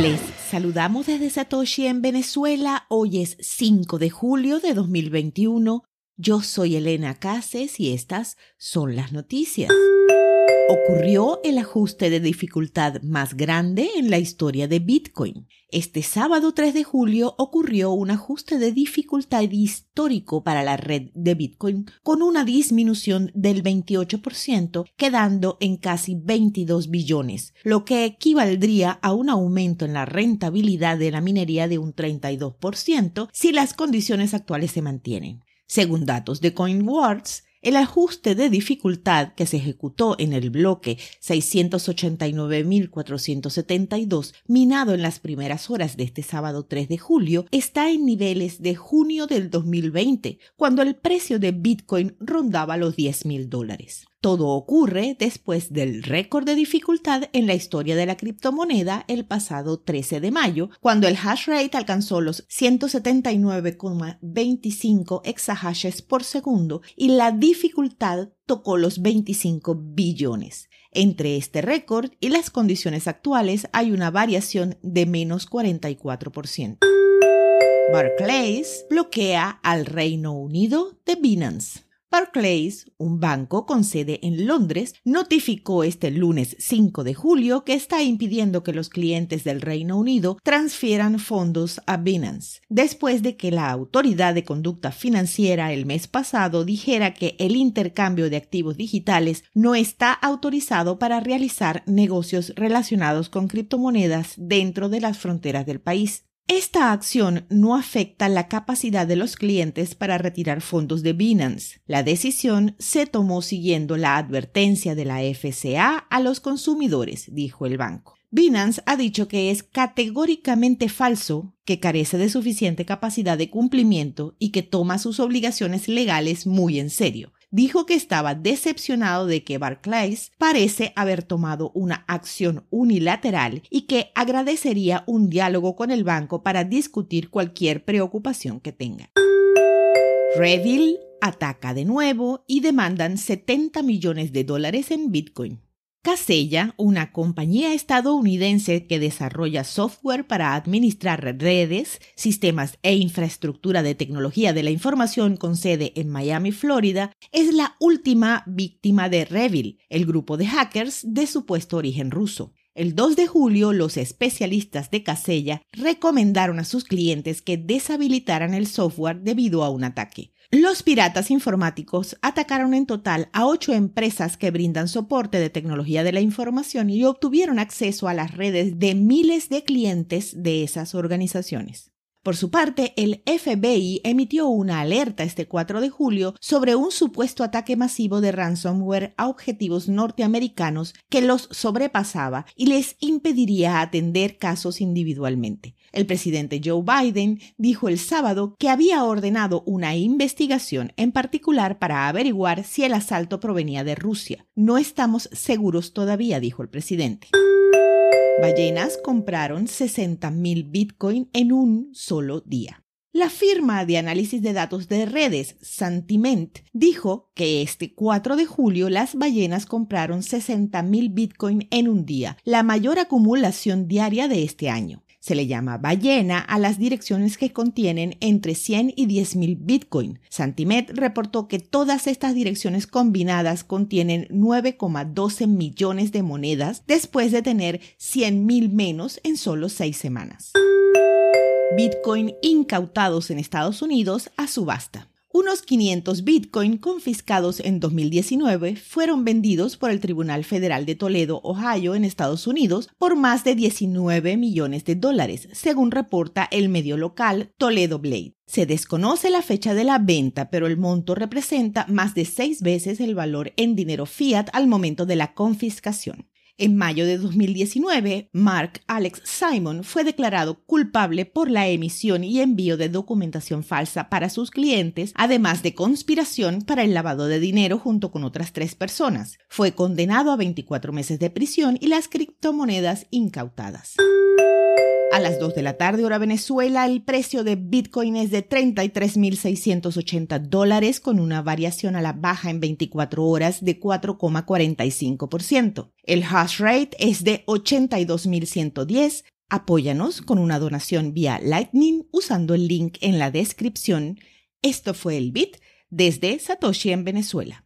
Les saludamos desde Satoshi en Venezuela. Hoy es 5 de julio de 2021. Yo soy Elena Cases y estas son las noticias ocurrió el ajuste de dificultad más grande en la historia de Bitcoin. Este sábado 3 de julio ocurrió un ajuste de dificultad histórico para la red de Bitcoin con una disminución del 28%, quedando en casi 22 billones, lo que equivaldría a un aumento en la rentabilidad de la minería de un 32% si las condiciones actuales se mantienen. Según datos de CoinWards, el ajuste de dificultad que se ejecutó en el bloque 689.472, minado en las primeras horas de este sábado 3 de julio, está en niveles de junio del 2020, cuando el precio de Bitcoin rondaba los 10.000 dólares. Todo ocurre después del récord de dificultad en la historia de la criptomoneda el pasado 13 de mayo, cuando el hash rate alcanzó los 179,25 exahashes por segundo y la dificultad tocó los 25 billones. Entre este récord y las condiciones actuales hay una variación de menos 44%. Barclays bloquea al Reino Unido de Binance. Barclays, un banco con sede en Londres, notificó este lunes 5 de julio que está impidiendo que los clientes del Reino Unido transfieran fondos a Binance, después de que la Autoridad de Conducta Financiera el mes pasado dijera que el intercambio de activos digitales no está autorizado para realizar negocios relacionados con criptomonedas dentro de las fronteras del país. Esta acción no afecta la capacidad de los clientes para retirar fondos de Binance. La decisión se tomó siguiendo la advertencia de la FCA a los consumidores, dijo el banco. Binance ha dicho que es categóricamente falso, que carece de suficiente capacidad de cumplimiento y que toma sus obligaciones legales muy en serio dijo que estaba decepcionado de que Barclays parece haber tomado una acción unilateral y que agradecería un diálogo con el banco para discutir cualquier preocupación que tenga. Revil ataca de nuevo y demandan 70 millones de dólares en Bitcoin. Casella, una compañía estadounidense que desarrolla software para administrar redes, sistemas e infraestructura de tecnología de la información con sede en Miami, Florida, es la última víctima de Revil, el grupo de hackers de supuesto origen ruso. El 2 de julio, los especialistas de Casella recomendaron a sus clientes que deshabilitaran el software debido a un ataque. Los piratas informáticos atacaron en total a ocho empresas que brindan soporte de tecnología de la información y obtuvieron acceso a las redes de miles de clientes de esas organizaciones. Por su parte, el FBI emitió una alerta este 4 de julio sobre un supuesto ataque masivo de ransomware a objetivos norteamericanos que los sobrepasaba y les impediría atender casos individualmente. El presidente Joe Biden dijo el sábado que había ordenado una investigación en particular para averiguar si el asalto provenía de Rusia. No estamos seguros todavía, dijo el presidente. Ballenas compraron 60.000 Bitcoin en un solo día. La firma de análisis de datos de redes Santiment dijo que este 4 de julio las ballenas compraron 60.000 Bitcoin en un día, la mayor acumulación diaria de este año. Se le llama ballena a las direcciones que contienen entre 100 y 10 mil Bitcoin. Santimet reportó que todas estas direcciones combinadas contienen 9,12 millones de monedas después de tener 100 mil menos en solo seis semanas. Bitcoin incautados en Estados Unidos a subasta. Unos 500 Bitcoin confiscados en 2019 fueron vendidos por el Tribunal Federal de Toledo, Ohio, en Estados Unidos, por más de 19 millones de dólares, según reporta el medio local Toledo Blade. Se desconoce la fecha de la venta, pero el monto representa más de seis veces el valor en dinero fiat al momento de la confiscación. En mayo de 2019, Mark Alex Simon fue declarado culpable por la emisión y envío de documentación falsa para sus clientes, además de conspiración para el lavado de dinero junto con otras tres personas. Fue condenado a 24 meses de prisión y las criptomonedas incautadas. A las 2 de la tarde, hora Venezuela, el precio de Bitcoin es de 33.680 dólares con una variación a la baja en 24 horas de 4,45%. El hash rate es de 82.110 Apóyanos con una donación vía Lightning usando el link en la descripción. Esto fue el Bit desde Satoshi en Venezuela.